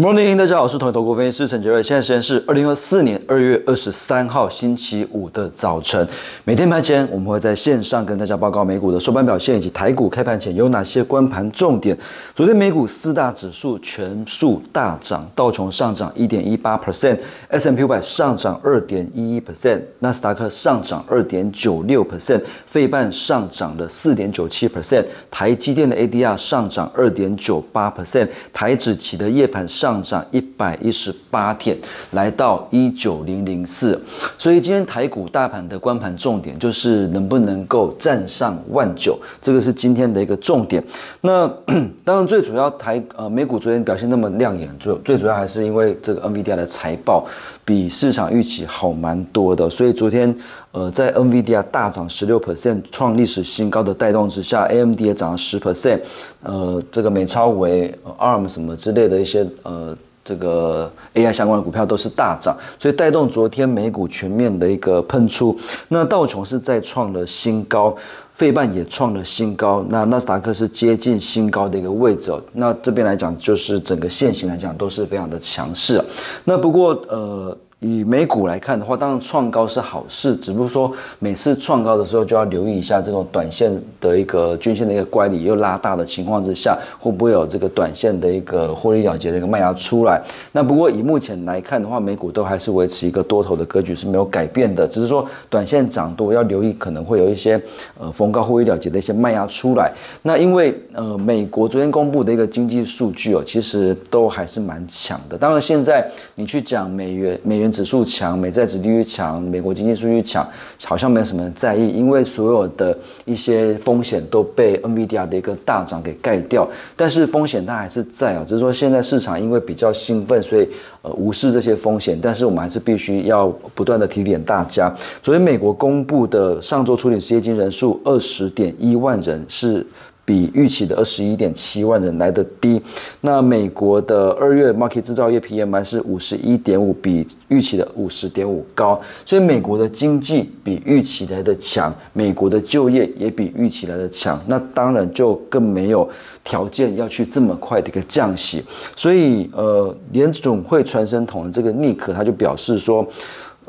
Morning，大家好，我是同一投顾分析师陈杰瑞。现在时间是二零二四年二月二十三号星期五的早晨。每天盘前，我们会在线上跟大家报告美股的收盘表现以及台股开盘前有哪些关盘重点。昨天美股四大指数全数大涨，道琼上涨一点一八 percent，S M P 五百上涨二点一一 percent，纳斯达克上涨二点九六 percent，费半上涨了四点九七 percent，台积电的 A D R 上涨二点九八 percent，台指期的夜盘。上上涨一百一十八点，来到一九零零四，所以今天台股大盘的关盘重点就是能不能够站上万九，这个是今天的一个重点。那 当然最主要台呃美股昨天表现那么亮眼，最最主要还是因为这个 NVIDIA 的财报比市场预期好蛮多的，所以昨天呃在 NVIDIA 大涨十六 percent 创历史新高的带动之下，AMD 也涨了十 percent，呃这个美超为、ARM 什么之类的一些。呃，这个 AI 相关的股票都是大涨，所以带动昨天美股全面的一个喷出。那道琼是再创了新高，费半也创了新高，那纳斯达克是接近新高的一个位置。那这边来讲，就是整个线型来讲都是非常的强势。那不过呃。以美股来看的话，当然创高是好事，只不过说每次创高的时候就要留意一下这种短线的一个均线的一个乖离又拉大的情况之下，会不会有这个短线的一个获利了结的一个卖压出来？那不过以目前来看的话，美股都还是维持一个多头的格局是没有改变的，只是说短线涨多要留意，可能会有一些呃逢高获利了结的一些卖压出来。那因为呃美国昨天公布的一个经济数据哦，其实都还是蛮强的。当然现在你去讲美元美元。指数强，美债指利率强，美国经济数据强，好像没有什么人在意，因为所有的一些风险都被 NVIDIA 的一个大涨给盖掉。但是风险它还是在啊，只是说现在市场因为比较兴奋，所以呃无视这些风险。但是我们还是必须要不断的提点大家。昨天美国公布的上周处理失业金人数二十点一万人是。比预期的二十一点七万人来的低。那美国的二月 market 制造业 PMI 是五十一点五，比预期的五十点五高。所以美国的经济比预期来的强，美国的就业也比预期来的强。那当然就更没有条件要去这么快的一个降息。所以呃，联总会传声筒的这个尼克他就表示说。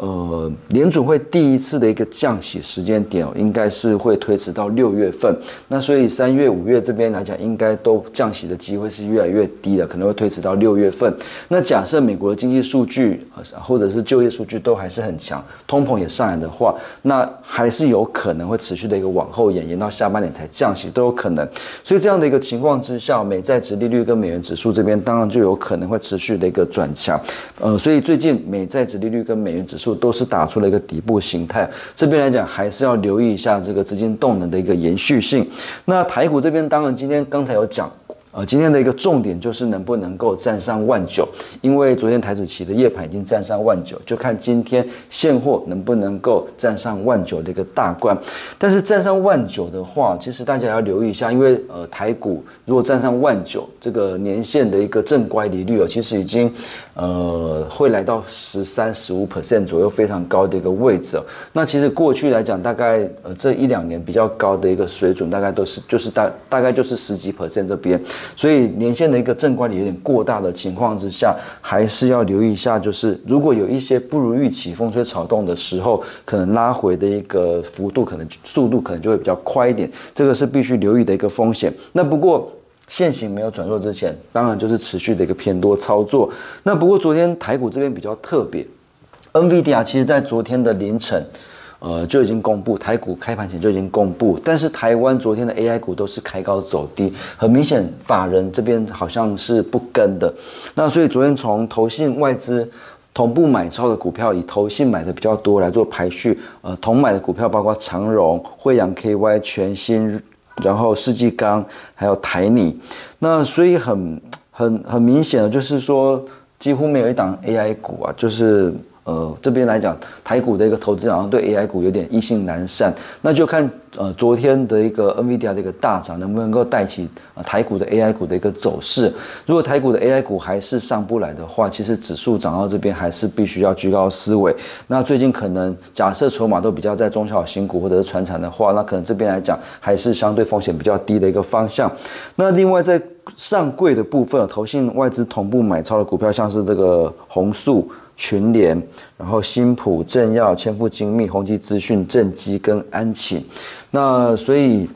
呃，联准会第一次的一个降息时间点哦，应该是会推迟到六月份。那所以三月、五月这边来讲，应该都降息的机会是越来越低了，可能会推迟到六月份。那假设美国的经济数据或者是就业数据都还是很强，通膨也上来的话，那还是有可能会持续的一个往后延，延到下半年才降息都有可能。所以这样的一个情况之下，美债值利率跟美元指数这边当然就有可能会持续的一个转强。呃，所以最近美债值利率跟美元指数。都是打出了一个底部形态，这边来讲还是要留意一下这个资金动能的一个延续性。那台股这边当然今天刚才有讲。呃，今天的一个重点就是能不能够站上万九，因为昨天台子期的夜盘已经站上万九，就看今天现货能不能够站上万九的一个大关。但是站上万九的话，其实大家要留意一下，因为呃台股如果站上万九，这个年限的一个正乖离率哦，其实已经呃会来到十三十五 percent 左右，非常高的一个位置。那其实过去来讲，大概呃这一两年比较高的一个水准，大概都是就是大大概就是十几 percent 这边。所以年限的一个正管理有点过大的情况之下，还是要留意一下，就是如果有一些不如预期、风吹草动的时候，可能拉回的一个幅度，可能速度可能就会比较快一点，这个是必须留意的一个风险。那不过现行没有转弱之前，当然就是持续的一个偏多操作。那不过昨天台股这边比较特别，NVIDIA 其实在昨天的凌晨。呃，就已经公布，台股开盘前就已经公布，但是台湾昨天的 AI 股都是开高走低，很明显法人这边好像是不跟的，那所以昨天从投信外资同步买超的股票，以投信买的比较多来做排序，呃，同买的股票包括长荣、惠阳 KY、全新，然后世纪钢，还有台泥，那所以很很很明显的，就是说几乎没有一档 AI 股啊，就是。呃，这边来讲，台股的一个投资好像对 AI 股有点意兴难散，那就看呃昨天的一个 NVIDIA 的一个大涨能不能够带起呃台股的 AI 股的一个走势。如果台股的 AI 股还是上不来的话，其实指数涨到这边还是必须要居高思维。那最近可能假设筹码都比较在中小型股或者是船产的话，那可能这边来讲还是相对风险比较低的一个方向。那另外在上柜的部分，投信外资同步买超的股票，像是这个红树、群联，然后新普、正耀、千富精密、宏基资讯、正基跟安琪。那所以。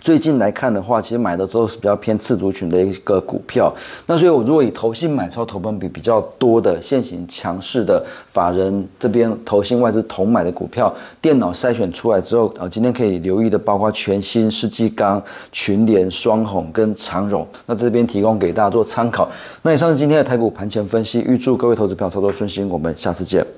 最近来看的话，其实买的都是比较偏次族群的一个股票。那所以，我如果以投信买超投本比比较多的现行强势的法人这边投信外资同买的股票，电脑筛选出来之后，啊，今天可以留意的包括全新、世纪钢、群联、双红跟长荣。那这边提供给大家做参考。那以上是今天的台股盘前分析，预祝各位投资票操作顺心。我们下次见。